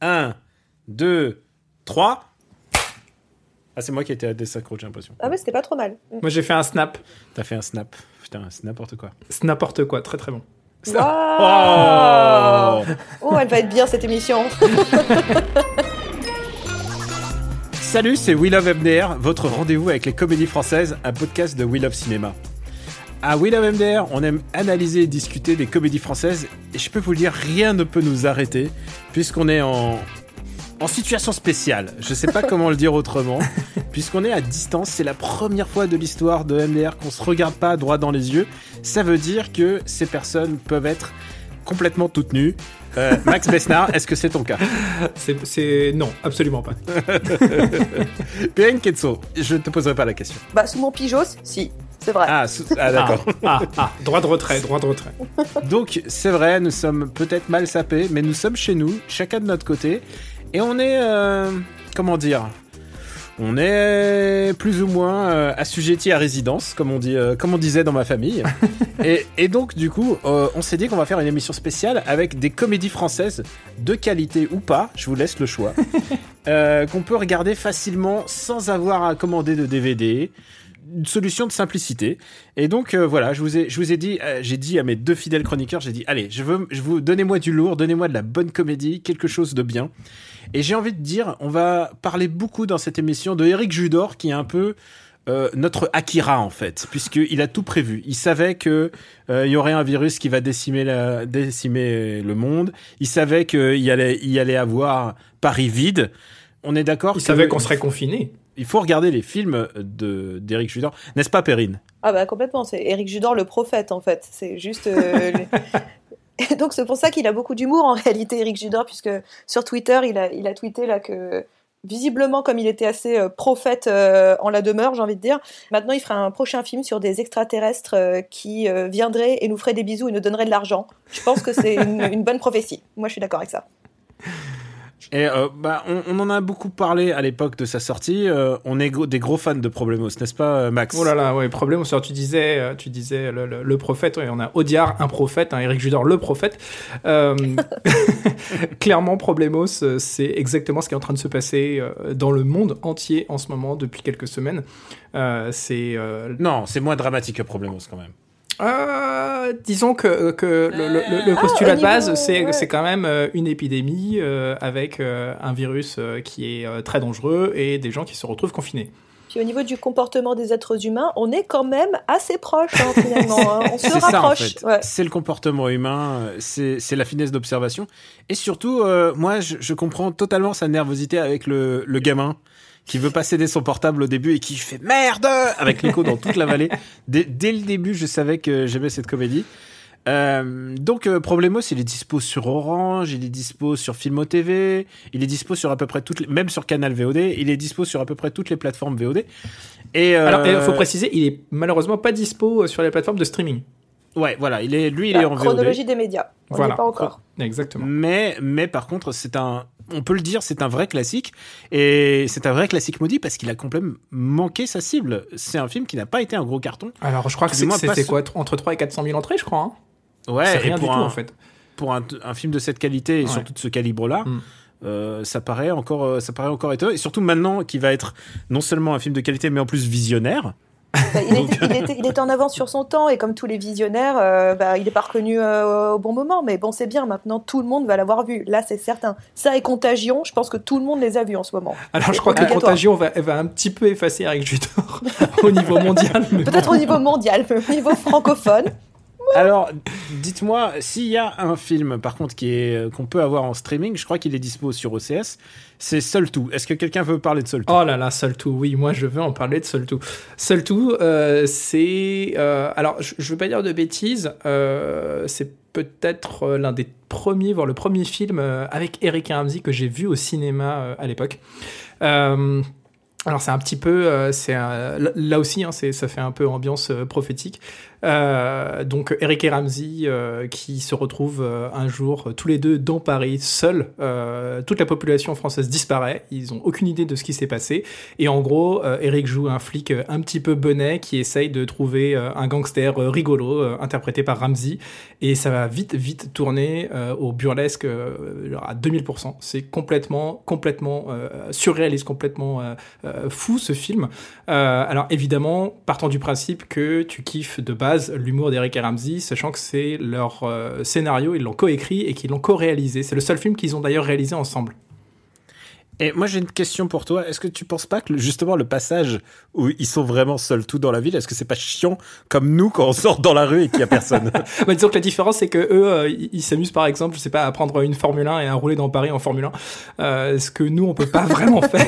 1, 2, 3. Ah, c'est moi qui ai été à désynchro, j'ai l'impression. Ah ouais, c'était pas trop mal. Moi, j'ai fait un snap. T'as fait un snap. Putain, c'est n'importe quoi. C'est n'importe quoi, très très bon. Waouh Oh, elle va être bien cette émission. Salut, c'est We Love MDR, votre rendez-vous avec les comédies françaises, un podcast de We Love Cinéma. À We Love MDR, on aime analyser et discuter des comédies françaises, et je peux vous le dire, rien ne peut nous arrêter, puisqu'on est en, en situation spéciale. Je sais pas comment le dire autrement, puisqu'on est à distance, c'est la première fois de l'histoire de MDR qu'on se regarde pas droit dans les yeux. Ça veut dire que ces personnes peuvent être complètement toutes nues. Euh, Max Besnard, est-ce que c'est ton cas? C'est- C'est. Non, absolument pas. Perrine Ketso, je ne te poserai pas la question. Bah, sous mon pijos, si, c'est vrai. Ah, sous- ah, d'accord. Ah, ah, droit de retrait, droit de retrait. Donc, c'est vrai, nous sommes peut-être mal sapés, mais nous sommes chez nous, chacun de notre côté, et on est, euh, comment dire, on est plus ou moins euh, assujetti à résidence, comme on dit, euh, comme on disait dans ma famille. et, et donc, du coup, euh, on s'est dit qu'on va faire une émission spéciale avec des comédies françaises de qualité ou pas. Je vous laisse le choix. euh, qu'on peut regarder facilement sans avoir à commander de DVD. Une solution de simplicité. Et donc euh, voilà, je vous ai, je vous ai dit, euh, j'ai dit à mes deux fidèles chroniqueurs, j'ai dit, allez, je veux, je vous donnez-moi du lourd, donnez-moi de la bonne comédie, quelque chose de bien. Et j'ai envie de dire, on va parler beaucoup dans cette émission de Eric Judor, qui est un peu euh, notre Akira en fait, puisqu'il a tout prévu. Il savait que euh, il y aurait un virus qui va décimer, décimer le monde. Il savait qu'il allait, il allait avoir Paris vide. On est d'accord Il que- savait qu'on serait confiné. il faut regarder les films de d'Éric Judor, n'est-ce pas, Perrine? Ah bah complètement, c'est Éric Judor le prophète en fait. C'est juste. euh, les- donc c'est pour ça qu'il a beaucoup d'humour en réalité, Éric Judor, puisque sur Twitter, il a, il a tweeté là que visiblement, comme il était assez euh, prophète euh, en la demeure, j'ai envie de dire, maintenant il ferait un prochain film sur des extraterrestres euh, qui euh, viendraient et nous feraient des bisous et nous donneraient de l'argent. Je pense que c'est une, une bonne prophétie. Moi, je suis d'accord avec ça. Et euh, bah, on, on en a beaucoup parlé à l'époque de sa sortie. euh, on est des gros fans de Problemos, n'est-ce pas, euh, Max? Oh là là, ouais, problème. Alors, tu disais, tu disais le, le- le prophète. ouais, on a Audiard, un prophète, hein, Eric Judor, le prophète. Euh, clairement, Problemos, c'est exactement ce qui est en train de se passer dans le monde entier en ce moment depuis quelques semaines. C'est Non, c'est moins dramatique que Problemos quand même. Euh, disons que, que le, le- le- le postulat de base, c'est ouais. c'est quand même euh, une épidémie euh, avec euh, un virus euh, qui est euh, très dangereux et des gens qui se retrouvent confinés. Puis au niveau du comportement des êtres humains, on est quand même assez proche hein, finalement. hein. On se en rapproche. fait. Ouais. C'est le comportement humain, euh, c'est c'est la finesse d'observation. Et surtout, euh, moi, je, je comprends totalement sa nervosité avec le, le gamin qui veut pas céder son portable au début et qui fait merde avec l'écho dans toute la vallée. Dès, dès le début, je savais que j'aimais cette comédie. Euh, donc euh, Problemos, il est dispo sur Orange, il est dispo sur Filmo TV, il est dispo sur à peu près toutes les, même sur Canal VOD, il est dispo sur à peu près toutes les plateformes VOD. Et euh, Alors, il faut préciser, il est malheureusement pas dispo euh, sur les plateformes de streaming. Ouais, voilà, il est lui, il est en VOD. chronologie des médias. On Voilà. pas encore. Exactement. Mais, mais par contre, c'est un, on peut le dire, c'est un vrai classique. Et c'est un vrai classique maudit parce qu'il a complètement manqué sa cible. C'est un film qui n'a pas été un gros carton. Alors, je crois que c'était quoi Entre 3 et 400 000 entrées, je crois. hein Ouais, c'est et rien du tout, pour un, en fait. Pour un, un film de cette qualité et Ouais. surtout de ce calibre-là, Mm. euh, ça paraît encore, euh, ça paraît encore étonnant. Et surtout maintenant, qui va être non seulement un film de qualité, mais en plus visionnaire. Bah, il, était, il, était, il était en avance sur son temps et comme tous les visionnaires, euh, bah, il n'est pas reconnu euh, au bon moment. Mais bon, c'est bien, maintenant tout le monde va l'avoir vu. Là, c'est certain. Ça et Contagion, je pense que tout le monde les a vus en ce moment. Alors, je crois que. Contagion va, va un petit peu effacer Eric Judor au niveau mondial. Peut-être bon. au niveau mondial, mais au niveau francophone. Alors, dites-moi, s'il y a un film, par contre, qui est euh, qu'on peut avoir en streaming, je crois qu'il est dispo sur OCS, c'est Seul Tout. Est-ce que quelqu'un veut parler de Seul Tout Oh là là, Seul Tout, oui, moi je veux en parler de Seul Tout. Seul Tout, euh, c'est... euh, alors, je ne veux pas dire de bêtises, c'est peut-être l'un des premiers, voire le premier film avec Eric Ramsey que j'ai vu au cinéma à l'époque. Alors c'est un petit peu, c'est là- aussi, hein, ça fait un peu ambiance prophétique. Euh, donc Eric et Ramsey euh, qui se retrouvent euh, un jour tous les deux dans Paris, seuls. Toute la population française disparaît. Ils ont aucune idée de ce qui s'est passé. Et en gros, Eric joue un flic un petit peu bonnet qui essaye de trouver un gangster rigolo interprété par Ramsey. Et ça va vite, vite tourner au burlesque à 2000%. C'est complètement, complètement surréaliste, complètement fou ce film. Alors évidemment, partant du principe que tu kiffes de base l'humour d'Eric et Ramsey, sachant que c'est leur euh, scénario, ils l'ont coécrit et qu'ils l'ont co-réalisé. C'est le seul film qu'ils ont d'ailleurs réalisé ensemble. Et moi, j'ai une question pour toi. Est-ce que tu penses pas que justement le passage où ils sont vraiment seuls tout dans la ville, est-ce que c'est pas chiant comme nous quand on sort dans la rue et qu'il y a personne? Bah, disons que la différence, c'est que eux, euh, ils s'amusent par exemple, je sais pas, à prendre une Formule 1 et à rouler dans Paris en Formule 1. Euh, ce que nous, on peut pas vraiment faire.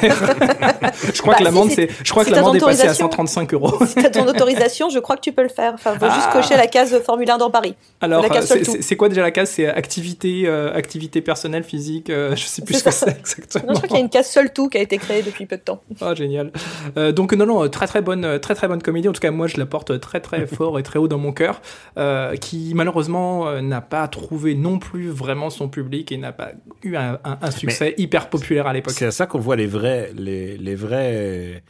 je crois Bah, que l'amende, si, c'est, je crois si que l'amende est passée à autorisation. 135 euros. Si t'as ton autorisation, je crois que tu peux le faire. Enfin, faut juste Ah. cocher la case Formule 1 dans Paris. Alors, euh, c'est, quoi déjà la case? C'est activité, euh, activité personnelle, physique. euh, je sais plus ce que c'est exactement. Non, je crois qu'il y a une case seul tout qui a été créée depuis peu de temps. Ah, génial. Euh, donc non, non, très très bonne, très très bonne comédie. En tout cas, moi, je la porte très très fort et très haut dans mon cœur. euh, qui malheureusement euh, n'a pas trouvé non plus vraiment son public et n'a pas eu un, un- un succès hyper populaire à l'époque. C'est à ça qu'on voit les vrais, les, les vrais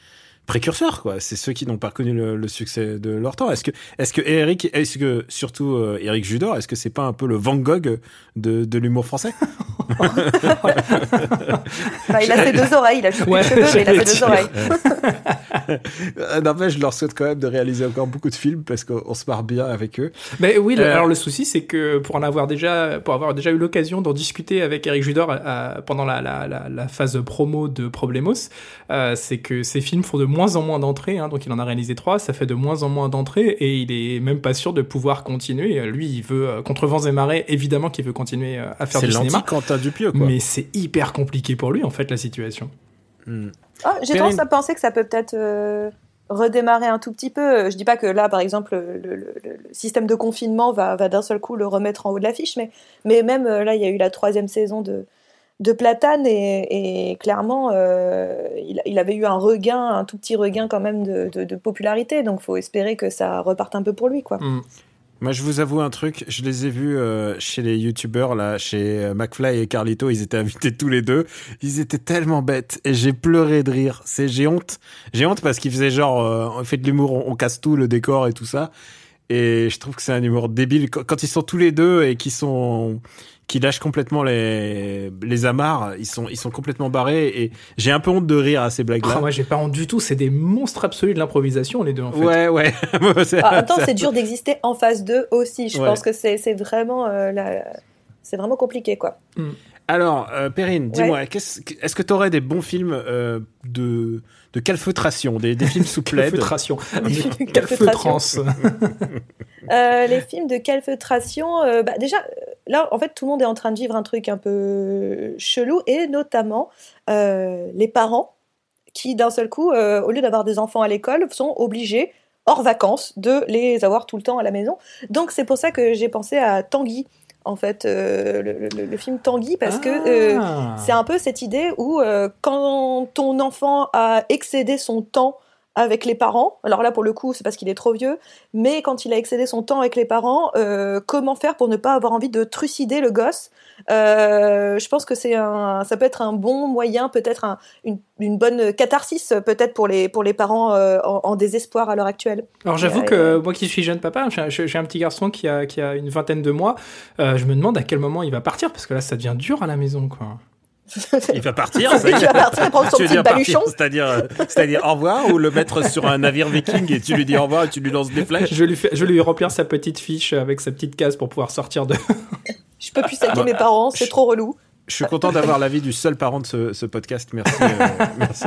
précurseurs, quoi. C'est ceux qui n'ont pas connu le, le succès de leur temps. Est-ce que, est-ce que Eric, est-ce que surtout euh, Eric Judor, est-ce que c'est pas un peu le Van Gogh de, de l'humour français? Bah, il a fait deux oreilles, il a chopé Ouais, les cheveux, mais il a fait deux oreilles. Euh, Non, mais je leur souhaite quand même de réaliser encore beaucoup de films parce qu'on se marre bien avec eux. Mais oui, Euh, alors le souci, c'est que pour en avoir déjà, pour avoir déjà eu l'occasion d'en discuter avec Eric Judor euh, pendant la, la, la, la phase promo de Problemos, euh, c'est que ces films font de moins en moins d'entrées. Hein, donc il en a réalisé trois, ça fait de moins en moins d'entrées et il est même pas sûr de pouvoir continuer. Lui, il veut euh, contre vents et marées, évidemment qu'il veut continuer euh, à faire C'est du cinéma. l'anti-Quentin Dupieux, quoi. Mais c'est hyper compliqué pour lui en fait la situation. Hmm. Ah, J'ai tendance à penser que ça peut peut-être euh, redémarrer un tout petit peu. Je dis pas que là, par exemple, le, le- le- le système de confinement va, va d'un seul coup le remettre en haut de l'affiche, mais, mais même euh, là, il y a eu la troisième saison de, de Platane et, clairement, euh, il, avait eu un regain, un tout petit regain quand même de, popularité, donc faut espérer que ça reparte un peu pour lui, quoi. Mm. Moi, je vous avoue un truc. Je les ai vus euh, chez les youtubeurs, là, chez euh, McFly et Carlito. Ils étaient invités tous les deux. Ils étaient tellement bêtes. Et j'ai pleuré de rire. C'est, j'ai honte. J'ai honte parce qu'ils faisaient genre, on fait de l'humour, on, on casse tout, le décor et tout ça. Et je trouve que c'est un humour débile. Quand ils sont tous les deux et qu'ils sont, qui lâchent complètement les, les amarres, ils sont, ils sont complètement barrés. Et j'ai un peu honte de rire à ces blagues-là. Ah, moi, j'ai pas honte du tout. C'est des monstres absolus de l'improvisation les deux en fait. ouais, ouais. C'est- Ah, en même temps, c'est- c'est dur d'exister en phase 2 aussi. Je Ouais. pense que c'est c'est vraiment, euh, la- c'est vraiment compliqué, quoi. Alors, euh, Perrine, dis-moi, est-ce que tu aurais des bons films euh, de, de calfeutration, des, des films sous plaid? Calfeutration. Calfeutrance. Euh, les films de calfeutration, euh, bah, déjà, là, en fait, tout le monde est en train de vivre un truc un peu chelou, et notamment euh, les parents qui, d'un seul coup, euh, au lieu d'avoir des enfants à l'école, sont obligés, hors vacances, de les avoir tout le temps à la maison. Donc, c'est pour ça que j'ai pensé à Tanguy, en fait, euh, le, le- le film Tanguy, parce que euh, Ah. c'est un peu cette idée où euh, quand ton enfant a excédé son temps avec les parents, alors là pour le coup c'est parce qu'il est trop vieux, mais quand il a excédé son temps avec les parents, euh, comment faire pour ne pas avoir envie de trucider le gosse? Euh, Je pense que c'est un, ça peut être un bon moyen, peut-être un- une, une bonne catharsis peut-être pour les pour les parents euh, en, en désespoir à l'heure actuelle. Alors j'avoue que moi qui suis jeune papa, j'ai un- j'ai un petit garçon qui a, qui a une vingtaine de mois, euh, je me demande à quel moment il va partir, parce que là ça devient dur à la maison. quoi. Il va partir, ça Il va partir prendre son Tu veux petit baluchon. c'est-à-dire, c'est-à-dire au revoir ou le mettre sur un navire viking et tu lui dis au revoir et tu lui lances des flèches. Je lui, fais- je lui remplir sa petite fiche avec sa petite case pour pouvoir sortir de... Je peux plus saquer mes parents, c'est je- trop relou. Je suis content d'avoir l'avis du seul parent de ce, ce podcast. Merci, euh, merci,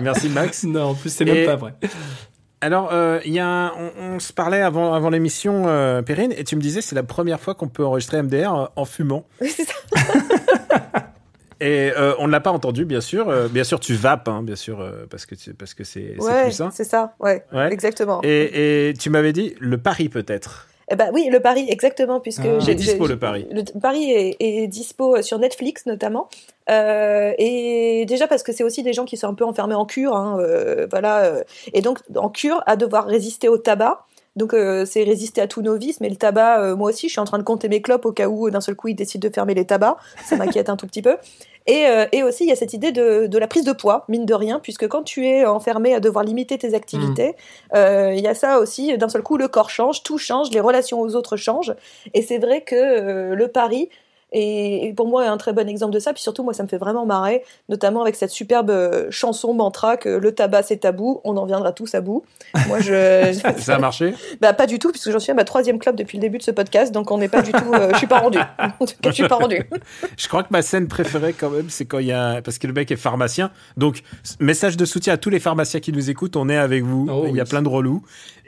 merci Max. non, en plus c'est même Et- pas vrai. Alors, euh, il y a un- on, on se parlait avant, avant l'émission, euh, Perrine, et tu me disais c'est la première fois qu'on peut enregistrer MDR euh, en fumant. C'est ça. Et euh, on ne l'a pas entendu, bien sûr. Euh, bien sûr, tu vapes, hein, bien sûr, euh, parce que c'est parce que c'est c'est Ouais, plus sain. c'est ça, ouais, Ouais. exactement. Et, et tu m'avais dit le pari peut-être. Eh ben oui, le pari, exactement, puisque Ah. Est dispo, le pari. Le pari est, est dispo sur Netflix notamment, Euh, et déjà parce que c'est aussi des gens qui sont un peu enfermés en cure, hein, euh, voilà, euh, et donc en cure à devoir résister au tabac. Donc euh, c'est résister à tous nos vices, mais le tabac, euh, moi aussi, je suis en train de compter mes clopes au cas où d'un seul coup ils décident de fermer les tabacs, ça m'inquiète un tout petit peu. Et, euh, et aussi, il y a cette idée de, de la prise de poids, mine de rien, puisque quand tu es enfermé à devoir limiter tes activités, euh, il y a ça aussi, d'un seul coup, le corps change, tout change, les relations aux autres changent. Et c'est vrai que euh, le pari est pour moi un très bon exemple de ça. Puis surtout, moi, ça me fait vraiment marrer, notamment avec cette superbe euh, chanson mantra que le tabac c'est tabou, on en viendra tous à bout. Moi, je. Ça a marché? Bah, pas du tout, puisque j'en suis à ma troisième club depuis le début de ce podcast, donc on n'est pas du tout. euh, je suis pas rendu. En tout cas, je suis pas rendu. Je crois que ma scène préférée quand même, c'est quand il y a parce que le mec est pharmacien. Donc message de soutien à tous les pharmaciens qui nous écoutent. On est avec vous. Oh il y a oui. plein de relous.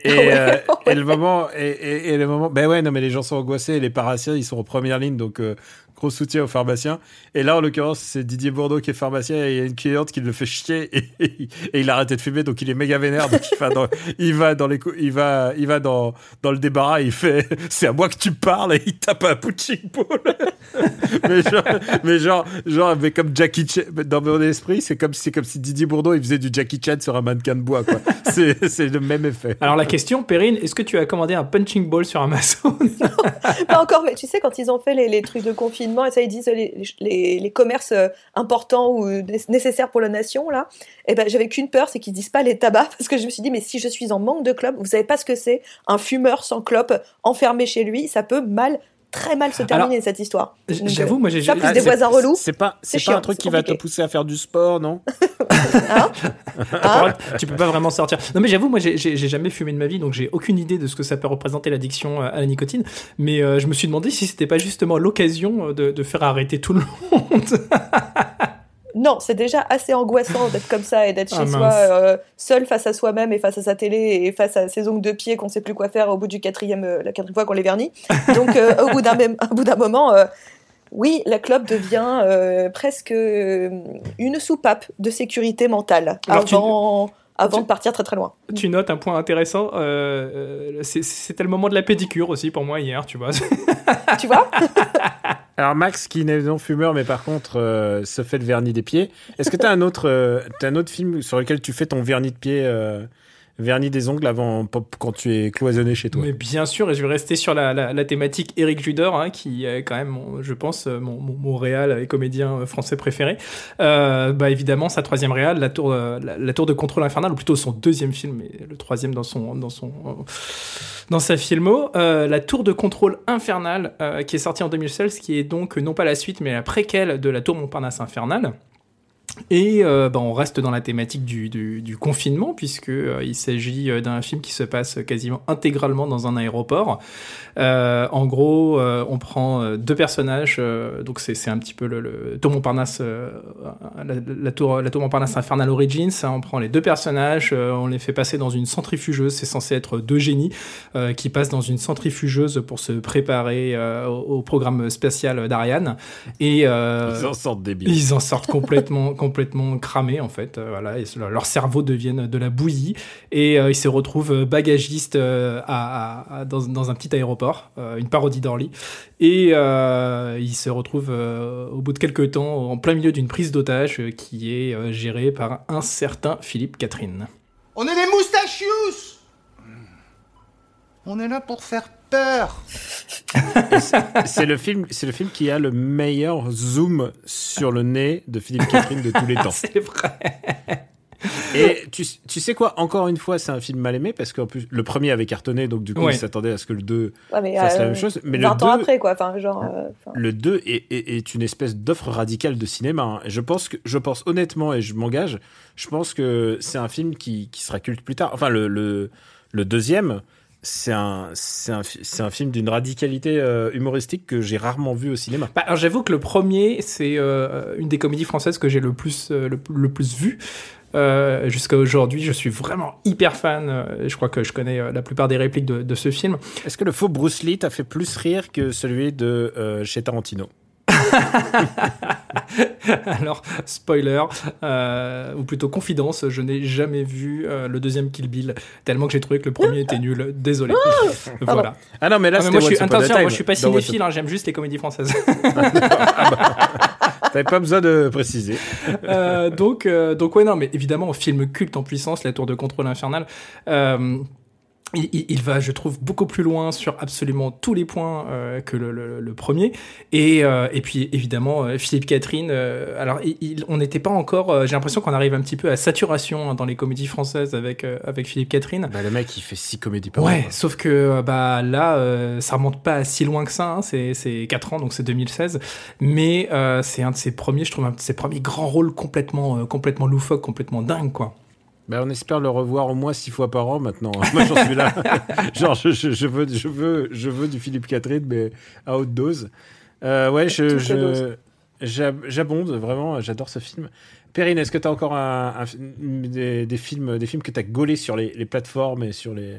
Et, Ouais, euh, ouais. et le moment et, et- et le moment. Ben ouais, non mais les gens sont angoissés. Les pharmaciens, ils sont en première ligne, donc euh, gros soutien aux pharmaciens. Et là, en l'occurrence, c'est Didier Bourdeau qui est pharmacien et il y a une cliente qui le fait chier et, et il a arrêté de fumer, donc il est méga vénère. Donc il va dans, il va dans les, il va, il va dans, dans le débarras. Il fait, c'est à moi que tu parles et il tape un punching ball. mais genre, mais genre, genre, mais comme Jackie Chan, dans mon esprit, c'est comme, c'est comme si Didier Bourdeau, il faisait du Jackie Chan sur un mannequin de bois, quoi. C'est, c'est le même effet. Alors la question, Perrine, est-ce que tu as commandé un punching ball sur Amazon? Pas encore, mais tu sais, quand ils ont fait les, les trucs de confinement, et ça, ils disent les, les, commerces euh, importants ou né- nécessaires pour la nation, là, et ben, j'avais qu'une peur, c'est qu'ils disent pas les tabacs, parce que je me suis dit, mais si je suis en manque de clopes, vous savez pas ce que c'est, un fumeur sans clope, enfermé chez lui, ça peut mal, très mal se terminer, cette histoire. J'avoue, moi j'ai jamais. plus Ah, des voisins relous. C'est pas, c'est pas un truc qui va te pousser à faire du sport, non Hein T'as pas- tu peux pas vraiment sortir. Non, mais j'avoue, moi, j'ai- jamais fumé de ma vie, donc j'ai aucune idée de ce que ça peut représenter l'addiction à la nicotine. Mais euh, je me suis demandé si c'était pas justement l'occasion euh, de, de faire arrêter tout le monde. Non, c'est déjà assez angoissant d'être comme ça et d'être chez Ah, soi, mince. euh, seul face à soi-même et face à sa télé et face à ses ongles de pied qu'on sait plus quoi faire au bout du quatrième, euh, la quatrième fois qu'on les vernit. Donc, euh, au bout d'un bout moment, oui, la clope devient presque une soupape de sécurité mentale Alors, tu- avant, tu- de partir très très loin. tu notes un point intéressant. euh, C'était le moment de la pédicure aussi pour moi hier, tu vois. tu vois? Alors Max, qui n'est non fumeur, mais par contre euh, se fait le vernis des pieds. Est-ce que t'as un autre, euh, t'as un autre film sur lequel tu fais ton vernis de pied, euh, vernis des ongles avant quand tu es cloisonné chez toi Mais bien sûr, et je vais rester sur la, thématique Eric Judor, hein, qui est quand même, je pense, euh, mon, mon, réal et comédien euh, français préféré. Euh, bah évidemment, sa troisième réal, la tour, la, tour de contrôle infernal, ou plutôt son deuxième film, et le troisième dans son, dans son, dans sa filmo, la tour de contrôle infernal, qui est sortie en 2016, qui est donc non pas la suite, mais la préquelle de la tour Montparnasse infernale. Et euh, bah, on reste dans la thématique du, du, du confinement, puisque euh, il s'agit euh, d'un film qui se passe quasiment intégralement dans un aéroport. Euh, en gros, euh, on prend deux personnages, donc c'est un petit peu le, le Tour Montparnasse, la, la tour, la tour Montparnasse Infernal Origins. hein, on prend les deux personnages, on les fait passer dans une centrifugeuse. C'est censé être deux génies qui passent dans une centrifugeuse pour se préparer au, au programme spatial d'Ariane. Et Ils en sortent débiles. ils en sortent complètement, complètement cramés en fait. Euh, voilà, et leur- cerveau deviennent de la bouillie et euh, ils se retrouvent euh, bagagistes dans, un petit aéroport, une parodie d'Orly, et ils se retrouvent au bout de quelques temps en plein milieu d'une prise d'otage qui est gérée par un certain Philippe Catherine. On est les moustachious On est là pour faire peur C'est le film, c'est le film qui a le meilleur zoom sur le nez de Philippe Catherine de tous les temps. C'est vrai. Et tu, tu sais quoi Encore une fois, c'est un film mal aimé parce qu'en plus le premier avait cartonné, donc du coup Ouais. il s'attendait à ce que le 2 Ouais, mais, fasse la euh, même chose. Mais le 20 ans 2, après, quoi. Enfin, genre. euh, enfin, le 2 est, est- est une espèce d'offre radicale de cinéma. hein. Et Je pense que, je pense honnêtement, et je m'engage, je pense que c'est un film qui, qui sera culte plus tard. Enfin, le, le, le deuxième, c'est un, c'est un, un film d'une radicalité euh, humoristique que j'ai rarement vu au cinéma. Bah, alors j'avoue que le premier, c'est euh, une des comédies françaises que j'ai le plus, euh, le, le plus vu. euh, jusqu'à aujourd'hui. Je suis vraiment hyper fan. euh, je crois que je connais euh, la plupart des répliques de, de ce film. Est-ce que le faux Bruce Lee t'a fait plus rire que celui de euh, chez Tarantino? Alors, spoiler, euh, ou plutôt confidence, je n'ai jamais vu euh, le deuxième Kill Bill, tellement que j'ai trouvé que le premier était nul. Désolé. voilà. Ah non, mais là, Ah, mais moi, je suis, attention, moi, je suis pas cinéphile, hein, j'aime juste les comédies françaises. T'avais pas besoin de préciser. Euh, donc, donc ouais, non, mais évidemment, film culte en puissance, La Tour de Contrôle Infernal. Il, il- va, je trouve, beaucoup plus loin sur absolument tous les points euh, que le, le- le premier. Et, euh, et puis, évidemment, euh, Philippe Catherine. euh, alors, il- on n'était pas encore. euh, J'ai l'impression qu'on arrive un petit peu à saturation hein, dans les comédies françaises avec euh, avec Philippe Catherine. Bah, le mec, il fait six comédies par Ouais, an. sauf que bah là, euh, ça remonte pas si loin que ça. hein, c'est c'est 4 ans, donc c'est 2016. Mais euh, c'est un de ses premiers, je trouve, un de ses premiers grands rôles complètement, complètement loufoque, complètement dingue, quoi. Bah, on espère le revoir au moins six fois par an maintenant. Moi, j'en suis là. Genre, je, je- je veux, je, veux, je veux du Philippe Catherine, mais à haute dose. Euh, ouais, je, je- j'abonde, vraiment, j'adore ce film. Perrine, est-ce que tu as encore un, un- des, des films, des films que tu as gaulés sur les, les plateformes et sur les,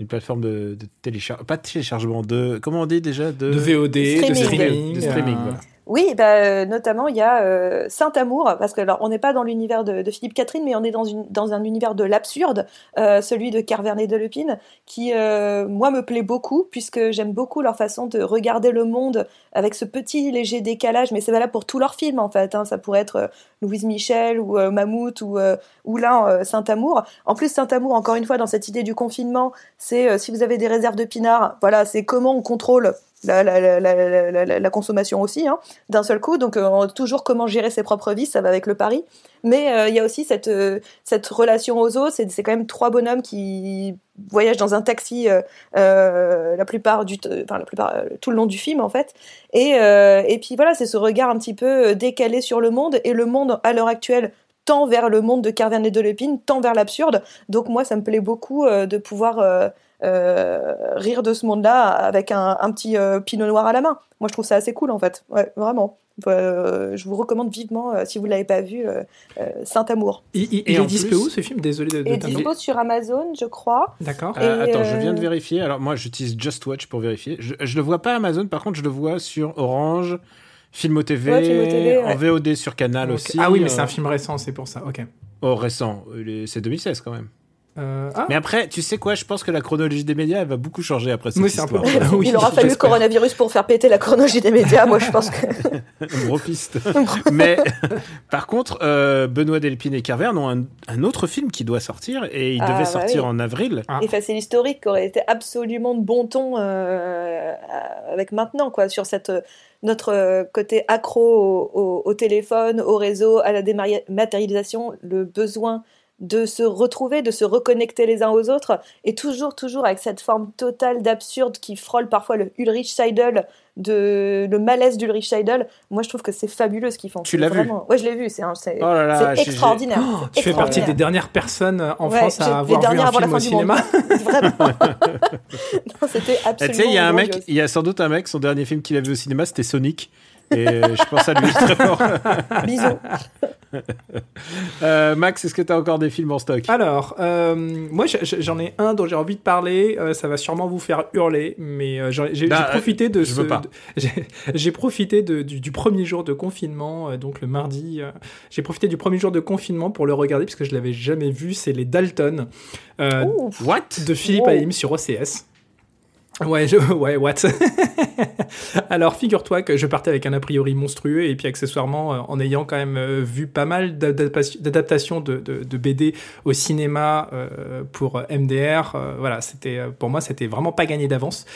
les plateformes de, de téléchargement Pas de téléchargement, de. Comment on dit déjà De, De VOD, de streaming. streaming. De streaming, euh, voilà. Oui, bah, euh, notamment il y a euh, Saint-Amour, parce que on n'est pas dans l'univers de, Philippe Catherine, mais on est dans, un univers de l'absurde, euh, celui de Carvernet de Lepine, qui moi me plaît beaucoup, puisque j'aime beaucoup leur façon de regarder le monde avec ce petit léger décalage, mais c'est valable pour tous leurs films en fait. hein. Ça pourrait être Louise Michel ou euh, Mammouth ou, euh, là euh, Saint-Amour. En plus Saint-Amour, encore une fois, dans cette idée du confinement, c'est euh, si vous avez des réserves de pinard, voilà, c'est comment on contrôle la, consommation aussi, hein, d'un seul coup. Donc, toujours comment gérer ses propres vies, ça va avec le pari. Mais euh, il y a aussi cette, euh, cette relation aux eaux. C'est quand même trois bonhommes qui voyagent dans un taxi euh, la plupart du, tout le long du film en fait. Et, et puis voilà, c'est ce regard un petit peu décalé sur le monde et le monde à l'heure actuelle tend vers le monde de Carvernet de Lépine, tend vers l'absurde. Donc moi, ça me plaît beaucoup de pouvoir rire de ce monde-là avec un, petit pinot noir à la main. Moi, je trouve ça assez cool en fait. Ouais, vraiment. Euh, je vous recommande vivement, euh, si vous l'avez pas vu, euh, euh, Saint-Amour. Il, il- Et il est dispo plus- où ce film? Désolé de, de Et t'interrompre. dispo sur Amazon, je crois. D'accord. Euh, Et, attends, je viens de vérifier. Alors moi, j'utilise Just Watch pour vérifier. Je, je le vois pas à Amazon, par contre, je le vois sur Orange, Filmo TV, Ouais, Filmo TV, en ouais. VOD sur Canal aussi. Ah oui, mais c'est un film récent, c'est pour ça. Ok. Oh, récent. Il est- C'est 2016 quand même. Euh, ah, Mais après, tu sais quoi Je pense que la chronologie des médias, elle va beaucoup changer après cette Oui, un histoire. Oui, Il aura fallu le coronavirus pour faire péter la chronologie des médias. Moi, je pense que. Gros fist. Mais par contre, euh, Benoît Delpine et Carverne ont un, un autre film qui doit sortir et il Ah, devait bah sortir oui. en avril. Ah. Et c'est l'historique qui aurait été absolument de bon ton euh, avec maintenant, quoi, sur cette, notre côté accro au, au- au téléphone, au réseau, à la dématérialisation, le besoin de se retrouver, de se reconnecter les uns aux autres, et toujours, toujours avec cette forme totale d'absurde qui frôle parfois le Ulrich Seidel, de, le malaise d'Ulrich Seidel. Moi, je trouve que c'est fabuleux ce qu'ils font. Tu l'as vu. Ouais, je l'ai vu. C'est un- c'est- Oh extraordinaire. Oh, tu fais partie des dernières personnes en Ouais, France à avoir vu un avant la film au cinéma. Vraiment. Non, C'était absolument. tu sais, il y a un mec, grandiose. il y a sans doute un mec, son dernier film qu'il a vu au cinéma, c'était Sonic. Et je pense à lui très fort. Bisous. Euh, Max, est-ce que tu as encore des films en stock? Alors, euh, moi j'en ai un dont j'ai envie de parler. euh, ça va sûrement vous faire hurler, mais j'ai Bah, j'ai profité de je ce. veux pas. de- j'ai- profité de- du, du premier jour de confinement, euh, donc le mardi. euh, j'ai profité du premier jour de confinement pour le regarder parce que je l'avais jamais vu. C'est les Dalton euh, Ouh. What? de Philippe. Haïm sur OCS. Ouais, ouais, what? Alors, figure-toi que je partais avec un a priori monstrueux et puis accessoirement, euh, en ayant quand même euh, vu pas mal d'adaptation- d'adaptations de, BD au cinéma euh, pour MDR, voilà, c'était pour moi, c'était vraiment pas gagné d'avance.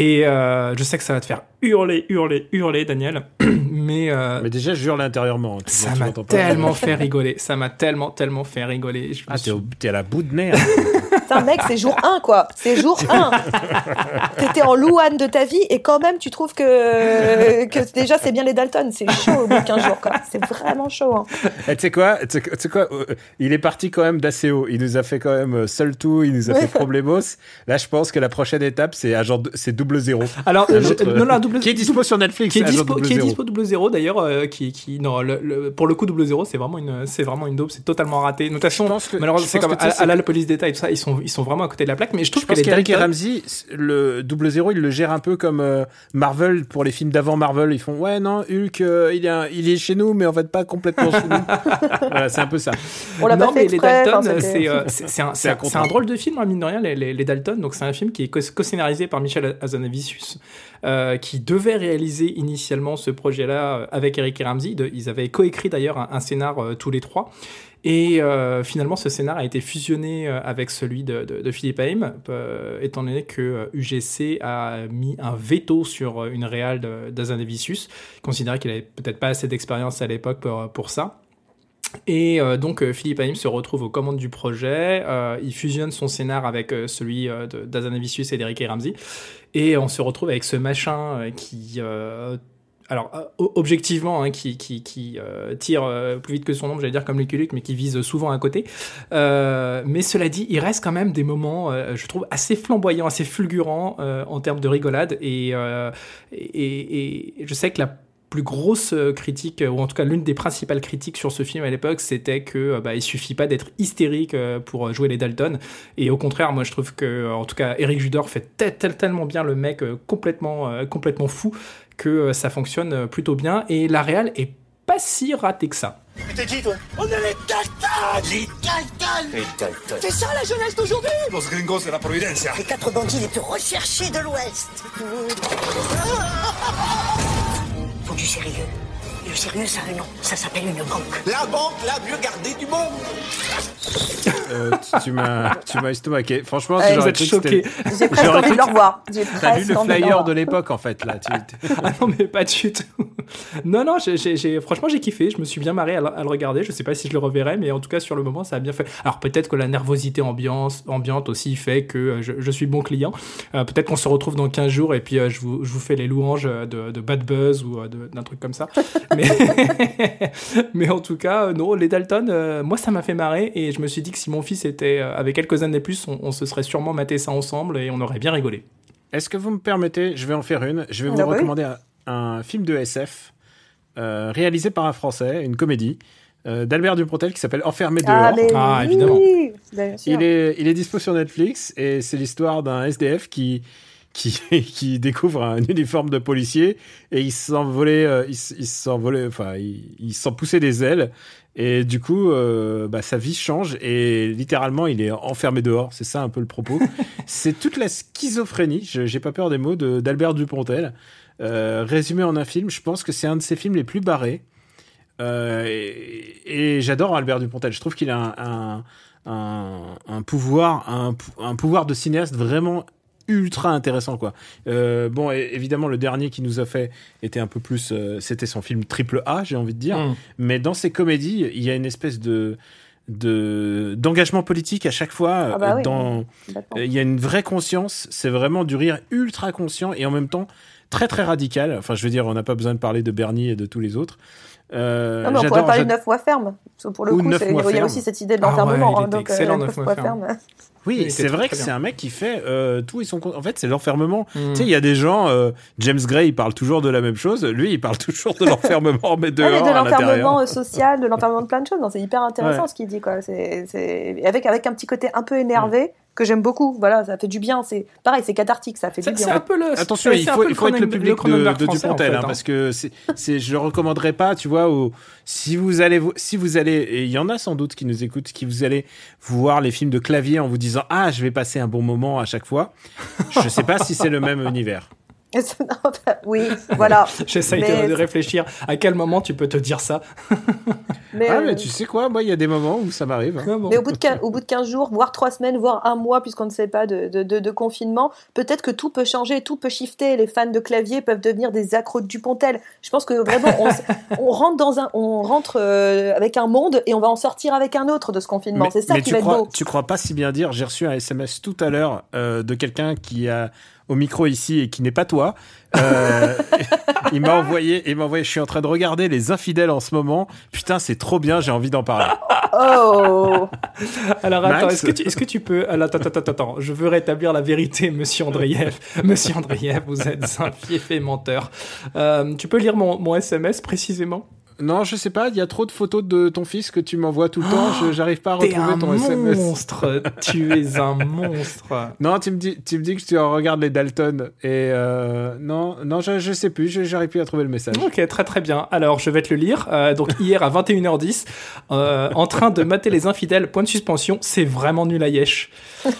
Et euh, je sais que ça va te faire hurler, hurler, hurler, Daniel, mais, euh, Mais déjà, je hurle intérieurement. Tu- ça m'a tellement fait rigoler. Ça m'a tellement, tellement fait rigoler. Je Ah, suis- t'es, t'es à la bout de nerfs. Putain, mec, c'est jour 1, quoi. C'est jour 1. T'étais en Louane de ta vie et quand même, tu trouves que, que déjà, c'est bien les Dalton. C'est chaud au bout de 15 jours, quoi. C'est vraiment chaud. hein. Eh, tu sais quoi, tu sais- tu sais quoi euh, Il est parti quand même d'assez haut. Il nous a fait quand même Seul Tout, il nous a Ouais. fait Problemos. Là, je pense que la prochaine étape, c'est, c'est Double Zéro. Alors, Un je- autre, non, non, double, qui est dispo sur Netflix. qui est dispo, Double qui est Zéro. dispo double zéro d'ailleurs, euh, qui, qui non, le- le- pour le coup double zéro, c'est vraiment une, c'est vraiment une dope, c'est totalement raté. De toute façon, Je pense que- malheureusement, c'est comme à, à la police d'État et tout ça, ils sont, ils sont vraiment à côté de la plaque. Mais je trouve Je que pense et Ramsey, le double zéro, il le gère un peu comme euh, Marvel pour les films d'avant Marvel. Ils font ouais non Hulk, euh, il est un- il est chez nous, mais en fait pas complètement chez nous. voilà, c'est un peu ça. On l'a non, pas fait les. Dalton, euh, c'est euh, un, drôle de film, hein, mine de rien, les, Dalton. Donc, c'est un film qui est co- co-scénarisé par Michel Euh, qui devait réaliser initialement ce projet-là euh, avec Eric et Ramsey. Ils avaient coécrit d'ailleurs un, scénar euh, tous les trois. Et finalement, ce scénar a été fusionné avec celui de, Philippe Haim, étant donné que UGC a mis un veto sur une réale de- d'Azanavicius, considérait qu'il avait peut-être pas assez d'expérience à l'époque pour, pour ça. Et euh, donc euh, Philippe Haïm se retrouve aux commandes du projet, euh, il fusionne son scénar avec celui d'Azanavicius et d'Eric et Ramsey, et on se retrouve avec ce machin qui... alors, objectivement, hein, qui, tire plus vite que son ombre, j'allais dire comme Lucky mais qui vise souvent à côté. Mais cela dit, il reste quand même des moments, je trouve, assez flamboyants, assez fulgurants en termes de rigolade. Et je sais que la plus grosse euh, critique, ou en tout cas l'une des principales critiques sur ce film à l'époque, c'était que euh, bah, il suffit pas d'être hystérique euh, pour jouer les Dalton. Et au contraire, moi je trouve que, euh, en tout cas, Eric Judor fait tel- tel- tellement bien le mec euh, complètement, euh, complètement fou que euh, ça fonctionne euh, plutôt bien. Et la réal est pas si ratée que ça. T'es qui toi? On est les Dalton Les Dalton Les Dalton C'est ça la jeunesse d'aujourd'hui Los gringos de la Providencia. Les quatre bandits les plus recherchés de l'Ouest du sérieux. Le sérieux, ça a un nom. Ça s'appelle une banque. La banque la mieux gardée du monde Euh, tu- tu m'as tu m'as estomaqué. Franchement, Ouais, j'aurais choqués. J'ai presque J'aurais envie de le revoir. J'ai T'as lu le flyer de l'époque en fait là. Tu- Ah non, mais pas du tout. Non, non, j'ai- franchement, j'ai kiffé. Je me suis bien marré à, le- à le regarder. Je sais pas si je le reverrai, mais en tout cas, sur le moment, ça a bien fait. Alors, peut-être que la nervosité ambiance, ambiante aussi fait que euh, je, je suis bon client. Euh, peut-être qu'on se retrouve dans 15 jours et puis euh, je, vous, je vous fais les louanges de, de Bad Buzz ou d'un truc comme ça. Mais, mais en tout cas, euh, non, les Dalton, euh, moi, ça m'a fait marrer et je me suis dit que si mon fils était euh, avec quelques années plus, on, on se serait sûrement maté ça ensemble et on aurait bien rigolé. Est-ce que vous me permettez, je vais en faire une. Je vais vous Ah bah oui. recommander un, un film de SF euh, réalisé par un Français, une comédie euh, d'Albert Dupontel qui s'appelle Enfermé dehors. Ah, mais Ah, oui, évidemment. bien sûr. Il est, il est dispo sur Netflix et c'est l'histoire d'un SDF qui, qui, qui découvre un uniforme de policier et il s'en volait, euh, il, s- il s'en volait, enfin, il, il s'en poussait des ailes et du coup, euh, bah, sa vie change et littéralement, il est enfermé dehors. C'est ça un peu le propos. c'est toute la schizophrénie, je- j'ai pas peur des mots, de- d'Albert Dupontel. Euh, résumé en un film, je pense que c'est un de ses films les plus barrés. Euh, et et j'adore Albert Dupontel. Je trouve qu'il a un, un, un, un pouvoir, un, pou- un pouvoir de cinéaste vraiment ultra intéressant quoi. Euh, bon, évidemment, le dernier qu'il nous a fait était un peu plus, euh, c'était son film triple A, j'ai envie de dire. Mm. Mais dans ses comédies, il y a une espèce de de d'engagement politique à chaque fois. Ah bah euh, oui. dans, il y a une vraie conscience. C'est vraiment du rire ultra conscient et en même temps très très radical. Enfin, je veux dire, on n'a pas besoin de parler de Bernie et de tous les autres. Euh, Non, mais on pourrait j'adore- parler de j'ad- 9 mois ferme. Pour le Ou coup, il y a aussi cette idée de Ah ouais, hein, donc, euh, excellent, mois ferme. Oui, c'est vrai très que c'est un mec qui fait euh, tout et son con- En fait, c'est l'enfermement. Mm. Tu sais, il y a des gens, euh, James Gray, il parle toujours de la même chose. Lui, il parle toujours de l'enfermement, mais Ouais, dehors, mais de l'enfermement euh, social, de l'enfermement de plein de choses. Non, C'est hyper intéressant Ouais. ce qu'il dit. Quoi. C'est, Avec, avec un petit côté un peu énervé que j'aime beaucoup. Voilà, ça fait du bien. C'est pareil, c'est cathartique, ça fait du c'est bien. un peu le. Attention, il faut, il faut être le public de, de en Dupontel, fait, hein, hein. parce que c'est, je le recommanderais pas, tu vois, au, si vous allez, vous- si vous allez, et il y en a sans doute qui nous écoutent, qui vous allez voir les films de clavier en vous disant, ah, je vais passer un bon moment à chaque fois. Je sais pas si c'est le même univers. Oui, voilà. J'essaye Mais- de, de réfléchir à quel moment tu peux te dire ça. Mais, Ah, euh, mais tu sais quoi, moi, il y a des moments où ça m'arrive. hein. Ah bon. Mais au bout, de 15, au bout de 15 jours, voire 3 semaines, voire un mois, puisqu'on ne sait pas de, de, de- de confinement, peut-être que tout peut changer, tout peut shifter. Les fans de clavier peuvent devenir des accros de Dupontel. Je pense que vraiment, on, rentre, dans un, on rentre euh, avec un monde et on va en sortir avec un autre de ce confinement. C'est ça mais qui tu va être crois, beau. tu crois pas si bien dire. J'ai reçu un SMS tout à l'heure euh, de quelqu'un qui a au micro ici et qui n'est pas toi. Euh, il m'a envoyé, il m'a envoyé. Je suis en train de regarder Les Infidèles en ce moment. Putain, c'est trop bien. J'ai envie d'en parler. Oh Alors attends, est-ce que, tu, est-ce que tu peux... Alors, attends, attends, attends, je veux rétablir la vérité, monsieur Andreyev. monsieur Andreyev, vous êtes un fiefé menteur. Euh, tu peux lire mon, mon SMS précisément? Non, je sais pas, il y a trop de photos de ton fils que tu m'envoies tout le temps, j'arrive pas à retrouver ton SMS. monstre, tu es un monstre. Non, tu me dis, tu me dis que tu regardes les Dalton et euh, non, non, je, je sais plus, j'arrive plus à trouver le message. Ok, très très bien. Alors, je vais te le lire. Euh, donc hier à 21h10, euh, en train de mater les infidèles. Point de suspension. C'est vraiment nul à yesh.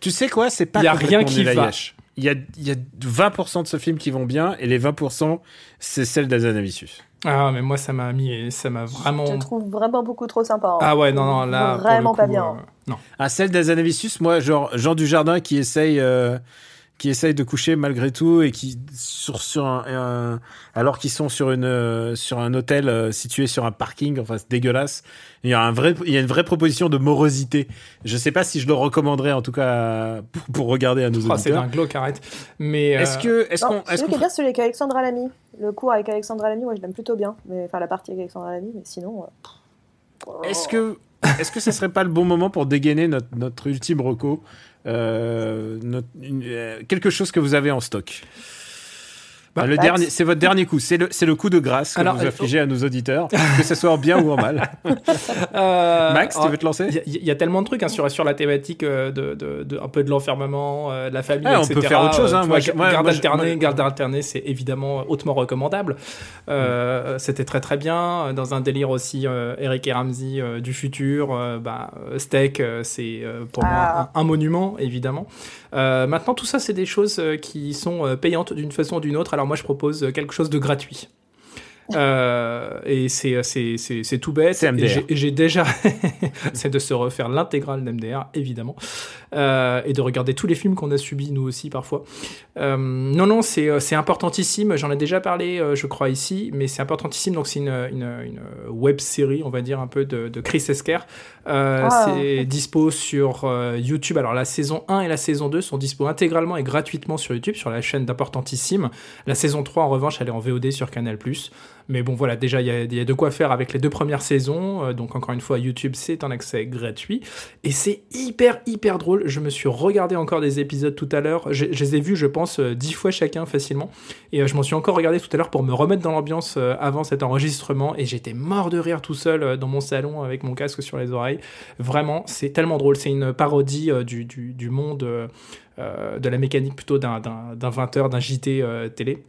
tu sais quoi, c'est pas. Il y a rien qui va. Il y a, y a 20% de ce film qui vont bien et les 20% c'est celle d'Azanavicius. Ah, mais moi, ça m'a mis, ça m'a vraiment. Je te trouve vraiment beaucoup trop sympa. Hein. Ah ouais, non, non, là. Vraiment pas bien. Euh, non. Ah, celle d'Azanavicius, moi, genre Jean Dujardin qui essaye, euh, qui essaye de coucher malgré tout et qui sur sur un, alors qu'ils sont sur une euh, sur un hôtel euh, situé sur un parking enfin c'est dégueulasse. Il y a un vrai il y a une vraie proposition de morosité. Je sais pas si je le recommanderais en tout cas pour, pour regarder à nos oh, c'est un glauque arrête. Mais est-ce que est-ce qu'on est-ce est bien celui avec Alexandra Lamy le cours avec Alexandra Lamy ouais je l'aime plutôt bien. Mais enfin la partie avec Alexandra Lamy mais sinon est-ce que est-ce que ce serait pas le bon moment pour dégainer notre, ultime reco euh, euh, quelque chose que vous avez en stock? Bah, le dernier, c'est votre dernier coup. C'est le, c'est le coup de grâce que vous affligez à nos auditeurs, que ce soit en bien ou en mal. Euh, Max, tu veux te lancer Il y, a tellement de trucs hein, sur, sur la thématique de, de, de, un peu de l'enfermement, de la famille, On peut faire autre chose. Hein. Moi, garde alternée, garde alternée, c'est évidemment hautement recommandable. C'était très très bien. Dans un délire aussi, Eric et Ramsey du futur, bah, Steak, c'est pour moi ah. un, un, monument évidemment. maintenant, tout ça, c'est des choses qui sont payantes d'une façon ou d'une autre. Alors moi je propose quelque chose de gratuit. Euh, et c'est, c'est, c'est, c'est tout bête. C'est J'ai, j'ai déjà. c'est de se refaire l'intégrale d'MDR, évidemment. Euh, et de regarder tous les films qu'on a subis, nous aussi, parfois. Euh, non, non, c'est, c'est importantissime. J'en ai déjà parlé, je crois, ici. Mais c'est importantissime. Donc, c'est une, une, une web série, on va dire, un peu de, de Chris Esker. Ah. C'est dispo sur YouTube. Alors, la saison 1 et la saison 2 sont dispo intégralement et gratuitement sur YouTube, sur la chaîne d'Importantissime. La saison 3, en revanche, elle est en VOD sur Canal. Mais bon, voilà, déjà, il y, a de quoi faire avec les deux premières saisons. Euh, donc, encore une fois, YouTube, c'est un accès gratuit. Et c'est hyper, hyper drôle. Je me suis regardé encore des épisodes tout à l'heure. Je, les ai vus, je pense, euh, dix fois chacun facilement. Et euh, je m'en suis encore regardé tout à l'heure pour me remettre dans l'ambiance avant cet enregistrement. Et j'étais mort de rire tout seul dans mon salon avec mon casque sur les oreilles. Vraiment, c'est tellement drôle. C'est une parodie du, monde. de la mécanique plutôt d'un 20h, d'un JT télé.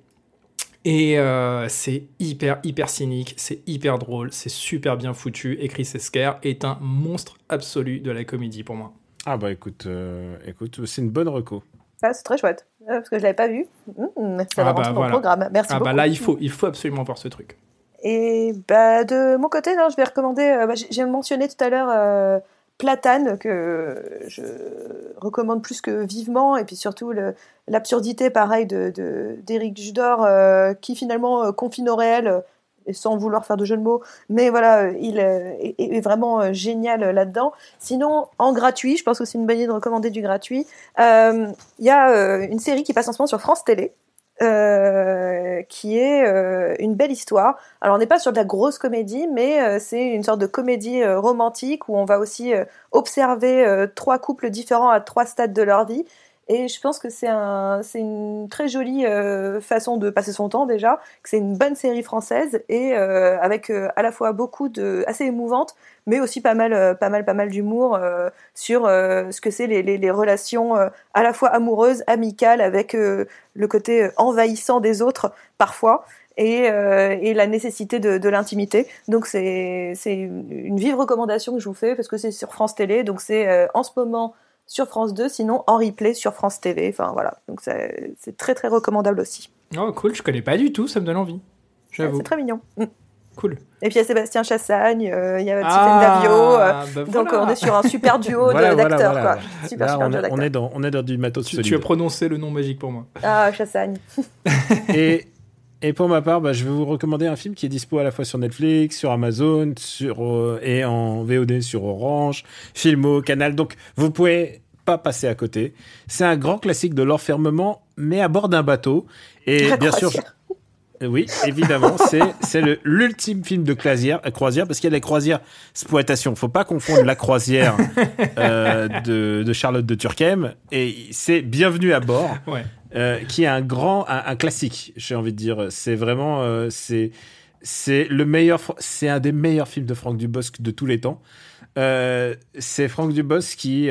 Et euh, c'est hyper, hyper cynique, c'est hyper drôle, c'est super bien foutu. Et Chris Esker est un monstre absolu de la comédie pour moi. Ah bah écoute, euh, écoute c'est une bonne reco. Ah, c'est très chouette, euh, parce que je l'avais pas vu. Mmh, ça va ah bah, voilà. programme. Merci ah beaucoup. bah là, il faut, il faut absolument voir ce truc. Et bah de mon côté, non, je vais recommander. Bah, j'ai mentionné tout à l'heure Platane que je recommande plus que vivement. Et puis surtout l'absurdité pareil de d'Éric Judor euh, qui finalement euh, confine au réel sans vouloir faire de jeu de mots mais voilà il est, vraiment génial là-dedans. Sinon en gratuit je pense aussi une bonne idée de recommander du gratuit il y a une série qui passe en ce moment sur France Télé euh, qui est euh, une belle histoire. Alors on n'est pas sur de la grosse comédie, mais euh, c'est une sorte de comédie romantique où on va aussi observer trois couples différents à trois stades de leur vie. Et je pense que c'est un, une très jolie façon de passer son temps déjà, que c'est une bonne série française et avec à la fois beaucoup de assez émouvante, mais aussi pas mal, euh, pas mal, pas mal d'humour euh, sur euh, ce que c'est les, les, relations à la fois amoureuses, amicales, avec le côté envahissant des autres parfois. Et, et, la nécessité de l'intimité. Donc c'est une vive recommandation que je vous fais parce que c'est sur France Télé, donc c'est en ce moment sur France 2, sinon en replay sur France TV. Enfin voilà, donc c'est très très recommandable aussi. Oh cool, je connais pas du tout, ça me donne envie. J'avoue. c'est très mignon. Mm. Cool. Et puis il y a Sébastien Chassagne, euh, il y a ah, Davio. Euh, bah donc on est sur un super duo d'acteurs. Quoi. Super, super on, duo on, est dans, on est dans du matos tu, tu, as prononcé le nom magique pour moi. Ah, Chassagne. et, et pour ma part, bah, je vais vous recommander un film qui est dispo à la fois sur Netflix, sur Amazon sur, euh, et en VOD sur Orange, Filmo, Canal. Donc vous pouvez pas passer à côté. C'est un grand classique de l'enfermement, mais à bord d'un bateau. Et bien sûr... Oui, évidemment, c'est l'ultime film de croisière, euh, croisière parce qu'il y a la croisière exploitation. Faut pas confondre la croisière euh, de, de Charlotte de Turckheim et c'est Bienvenue à bord, Ouais. Euh, qui est un grand, un, un classique. J'ai envie de dire, c'est vraiment, euh, c'est c'est le meilleur, c'est un des meilleurs films de Franck Dubosc de tous les temps. Euh, c'est Franck Dubosc qui,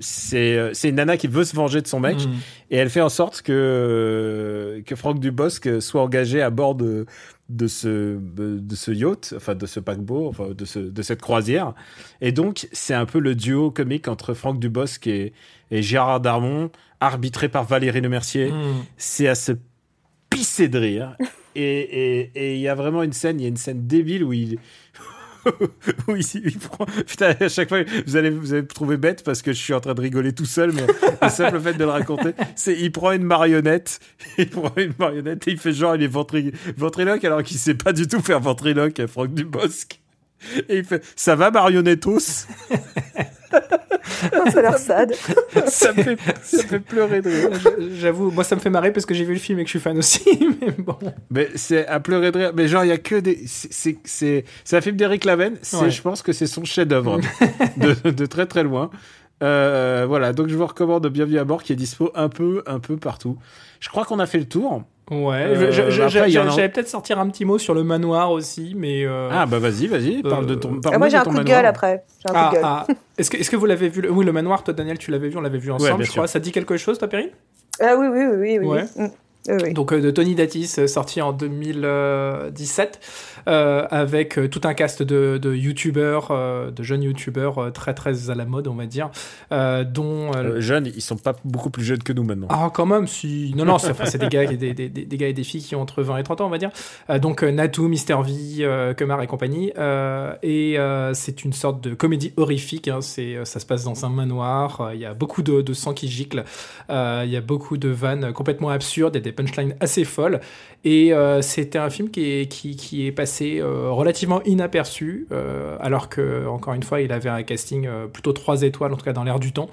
c'est c'est une nana qui veut se venger de son mec. Mm. Et elle fait en sorte que, que Franck Dubosc soit engagé à bord de, de, ce, de ce yacht, enfin de ce paquebot, enfin de, ce, de cette croisière. Et donc, c'est un peu le duo comique entre Franck Dubosc et, et Gérard Darmon, arbitré par Valérie Lemercier. Mm. C'est à se pisser de rire. Et et- et il y a vraiment une scène, il y a une scène débile où il. où il, prend. Putain, à chaque fois, vous allez, vous allez me trouver bête parce que je suis en train de rigoler tout seul, mais le simple fait de le raconter, c'est il prend une marionnette, il prend une marionnette et il fait genre il est ventri- ventriloque alors qu'il sait pas du tout faire ventriloque, Franck Dubosc. Et il fait ça va marionnettos Ça a l'air sad. ça me, fait, ça me fait pleurer de rire. J'avoue, moi ça me fait marrer parce que j'ai vu le film et que je suis fan aussi. Mais bon. Mais c'est à pleurer de rire. Mais genre, il y a que des. c'est- un film d'Eric Laven. Ouais. je pense que c'est son chef-d'œuvre de, de très très loin. Euh, voilà, donc je vous recommande Bienvenue à bord qui est dispo un peu un peu partout. Je crois qu'on a fait le tour. Ouais, Euh, a- j'allais peut-être sortir un petit mot sur le manoir aussi, mais. euh, Ah bah vas-y, vas-y, parle de ton. Ah, parle-nous moi, j'ai un coup de manoir. gueule après. J'ai un coup ah, de gueule. ah. Est-ce que, est-ce que vous l'avez vu le... Oui, le manoir, toi, Daniel, tu l'avais vu, on l'avait vu ensemble, bien je crois. Ça te dit quelque chose, toi, Perrine? Ah oui, oui, oui, oui. oui. Ouais. Mm. Oui, oui. Donc euh, de Tony Datis, euh, sorti en 2017, euh, avec euh, tout un cast de, de youtubeurs, euh, de jeunes youtubeurs euh, très très à la mode, on va dire, euh, dont... euh, Euh, jeunes, ils sont pas beaucoup plus jeunes que nous maintenant. Ah, quand même, si. Non, non, c'est enfin, des, gars, qui- des, des, des, des gars et des filles qui ont entre 20 et 30 ans, on va dire. Euh, donc, Natou, Mister V, euh, Kemar et compagnie. Euh, et euh, c'est une sorte de comédie horrifique. hein. C'est, ça se passe dans un manoir. Euh, Il y a beaucoup de, de sang qui gicle. Euh, Il y a beaucoup de vannes complètement absurdes et des punchlines assez folles. Et euh, c'était un film qui est, qui, est passé euh, relativement inaperçu, euh, alors que, encore une fois, il avait un casting plutôt 3 étoiles, en tout cas dans l'air du temps.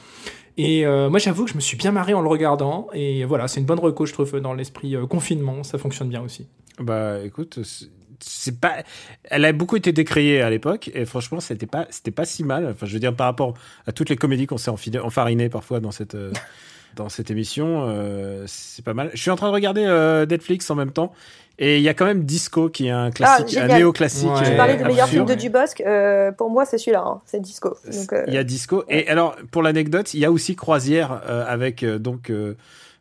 Et moi, j'avoue que je me suis bien marré en le regardant. Et voilà, c'est une bonne reco, je trouve, dans l'esprit confinement. Ça fonctionne bien aussi. Bah écoute, c'est- pas. Elle a beaucoup été décriée à l'époque et franchement, c'était pas, c'était pas si mal. Enfin, je veux dire par rapport à toutes les comédies qu'on s'est enfarinées parfois dans cette. Dans cette émission, euh, c'est pas mal. Je suis en train de regarder euh, Netflix en même temps, et il y a quand même Disco qui est un classique, un néo-classique. Ouais. Tu euh, parlais du meilleur film de Dubosc. euh, pour moi, c'est celui-là. hein. C'est Disco. Donc, euh, Il y a Disco. Et alors, pour l'anecdote, il y a aussi Croisière euh, avec euh, donc euh,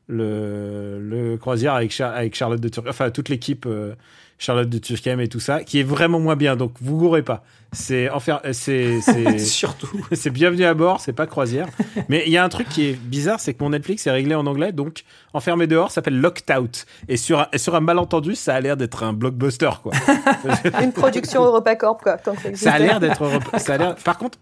le, le Croisière avec, Char- avec Charlotte de Turckheim, enfin toute l'équipe euh, Charlotte de Turckheim et tout ça, qui est vraiment moins bien. Donc vous gourrez pas. C'est enfer, euh, c'est c'est Surtout. c'est bienvenue à bord, c'est pas Croisière. Mais il y a un truc qui est bizarre, c'est que mon Netflix est réglé en anglais, donc enfermé dehors s'appelle Locked Out. Et sur un, et sur un malentendu, ça a l'air d'être un blockbuster quoi. une production EuropaCorp, quoi. Tant que ça, Ça a l'air d'être. Europe- Ça a l'air. Par contre,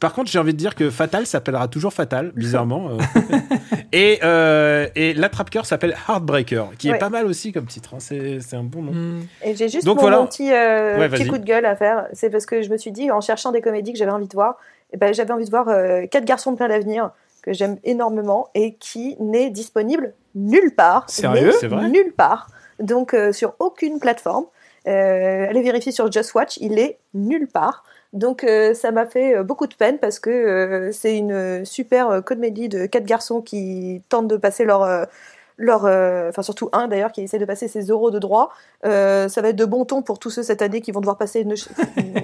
par contre, j'ai envie de dire que Fatal s'appellera toujours Fatal, bizarrement. euh. et euh, et l'attrape-cœur s'appelle Heartbreaker, qui est pas mal aussi comme titre. hein. C'est un bon nom. Hmm. Et j'ai juste Donc mon, voilà. mon petit, euh, Ouais, petit vas-y. coup de gueule à faire. C'est parce que je me suis dit, en cherchant des comédies que j'avais envie de voir, eh ben, j'avais envie de voir euh, Quatre garçons de plein d'avenir, que j'aime énormément, et qui n'est disponible nulle part. Sérieux? C'est vrai? Nulle part. Donc, sur aucune plateforme. Allez vérifier sur Just Watch, il est nulle part. Donc euh, ça m'a fait euh, beaucoup de peine parce que euh, c'est une super comédie de quatre garçons qui tentent de passer leur, leur euh, enfin surtout un d'ailleurs qui essaie de passer ses euros de droit. Euh, ça va être de bon ton pour tous ceux cette année qui vont devoir passer une-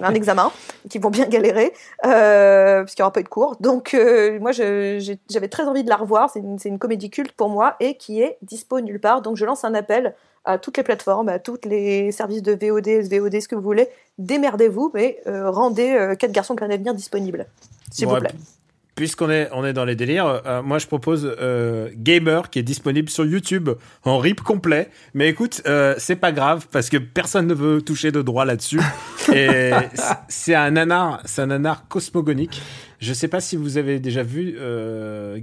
un examen, qui vont bien galérer euh, parce qu'il n'y aura pas eu de cours. Donc moi j'avais très envie de la revoir. C'est une, c'est une comédie culte pour moi et qui est dispo nulle part. Donc je lance un appel à toutes les plateformes, à tous les services de VOD, SVOD, ce que vous voulez. Démerdez-vous, mais euh, rendez euh, quatre garçons plein d'avenir disponibles, s'il Bon, vous plaît. puis, Puisqu'on est, on est dans les délires, euh, moi je propose euh, Gamer qui est disponible sur YouTube en rip complet. Mais écoute, euh, c'est pas grave parce que personne ne veut toucher de droit là-dessus. Et c'est- un nanar, c'est un nanar cosmogonique. Je sais pas si vous avez déjà vu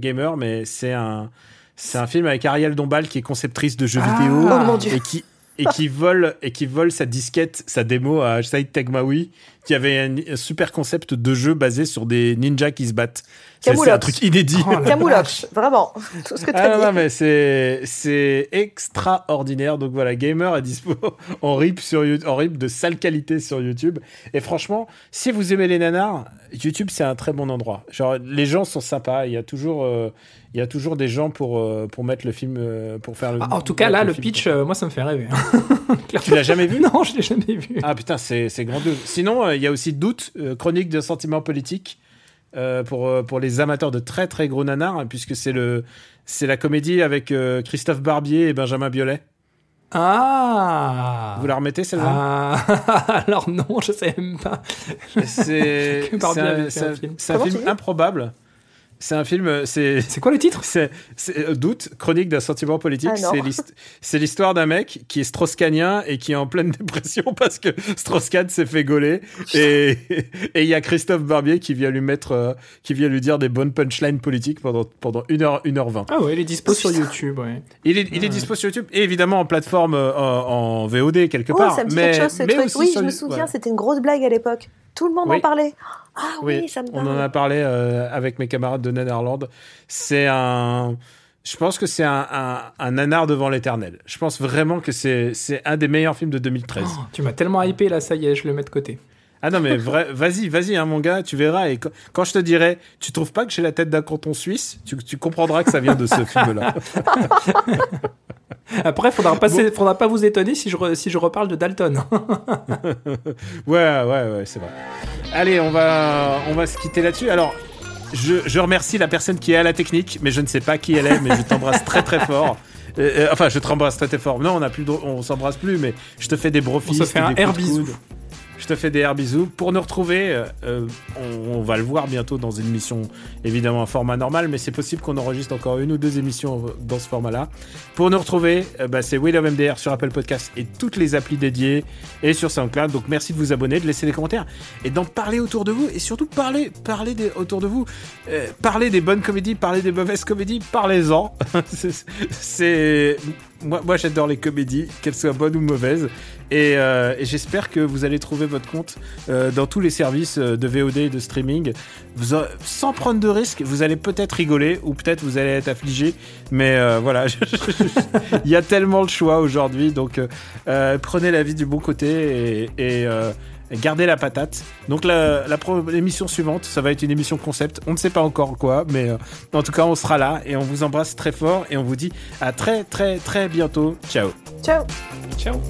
Gamer, mais c'est un, c'est un film avec Ariel Dombal qui est conceptrice de jeux Ah. vidéo Oh et qui et qui vole et qui vole sa disquette, sa démo à Saïd Tegmaoui, qui avait un, super concept de jeu basé sur des ninjas qui se battent. C'est un truc inédit. Oh Camoulox, vraiment. Tout ce que ah, non, mais c'est c'est extraordinaire. Donc voilà, Gamer est dispo en rip sur en rip de sale qualité sur YouTube. Et franchement, si vous aimez les nanars, YouTube c'est un très bon endroit. Genre les gens sont sympas. Il y a toujours euh, il y a toujours des gens pour, euh, pour mettre le film, euh, pour faire le. Ah, en tout cas, là, le, pitch, euh, moi, ça me fait rêver. Tu l'as jamais vu Non, je l'ai jamais vu. Ah putain, c'est grandiose. Sinon, il y a aussi Doute, chronique de sentiments politiques. pour, pour les amateurs de très très gros nanars, hein, puisque c'est le c'est la comédie avec Christophe Barbier et Benjamin Biolay. Ah Vous la remettez celle-là? Ah, Alors non, je sais même pas. C'est un, un, film improbable. C'est un film. Euh, c'est quoi le titre? C'est euh, Doute, chronique d'un sentiment politique. Ah, c'est l'histoire d'un mec qui est strauss-canien et qui est en pleine dépression parce que Strauss-Kahn s'est fait gauler et il y a Christophe Barbier qui vient lui mettre, euh, qui vient lui dire des bonnes punchlines politiques pendant pendant 1h 1h20. Ah ouais, il est dispo sur YouTube. Ouais. Il est il est dispo sur YouTube et évidemment en plateforme en, VOD quelque oh, part. Ça me dit mais, quelque chose, mais oui, je me souviens, c'était une grosse blague à l'époque. Tout le monde en parlait. Ah oui, ça me On en a parlé euh, avec mes camarades de Netherland. C'est un. Je pense que c'est un, un, nanar devant l'éternel. Je pense vraiment que c'est un des meilleurs films de 2013. tu m'as tellement hypé là, ça y est, je le mets de côté. Ah non, mais vas-y, vas-y, hein, mon gars, tu verras. Et quand, je te dirai, tu trouves pas que j'ai la tête d'un canton suisse, tu, tu comprendras que ça vient de ce film-là. Après, faudra pas, faudra pas vous étonner si je, si je reparle de Dalton. ouais, ouais, ouais, c'est vrai. Allez, on va, on va se quitter là-dessus. Alors, je, je, remercie la personne qui est à la technique, mais je ne sais pas qui elle est, mais je t'embrasse très très fort. Euh, euh, enfin, je t'embrasse très très fort. Non, on a plus, on s'embrasse plus, mais je te fais des brofis. On se fait un air bisou. Je te fais des airs bisous. Pour nous retrouver, euh, euh, on, va le voir bientôt dans une émission, évidemment un format normal, mais c'est possible qu'on enregistre encore une ou deux émissions dans ce format-là. Pour nous retrouver, euh, bah, c'est Will MDR sur Apple Podcast et toutes les applis dédiées et sur SoundCloud. Donc merci de vous abonner, de laisser des commentaires et d'en parler autour de vous et surtout parler, parler autour de vous. parler des bonnes comédies, parler des mauvaises comédies, parlez-en. c'est moi, moi j'adore les comédies, qu'elles soient bonnes ou mauvaises. Euh, et, j'espère que vous allez trouver votre compte euh, dans tous les services euh, de VOD et de streaming. Sans prendre de risques, vous allez peut-être rigoler ou peut-être vous allez être affligé. Mais voilà, il y a tellement de choix aujourd'hui. Donc prenez la vie du bon côté et, gardez la patate. Donc l'émission suivante, ça va être une émission concept. On ne sait pas encore quoi, mais en tout cas, on sera là et on vous embrasse très fort et on vous dit à très très très bientôt. Ciao. Ciao. Ciao.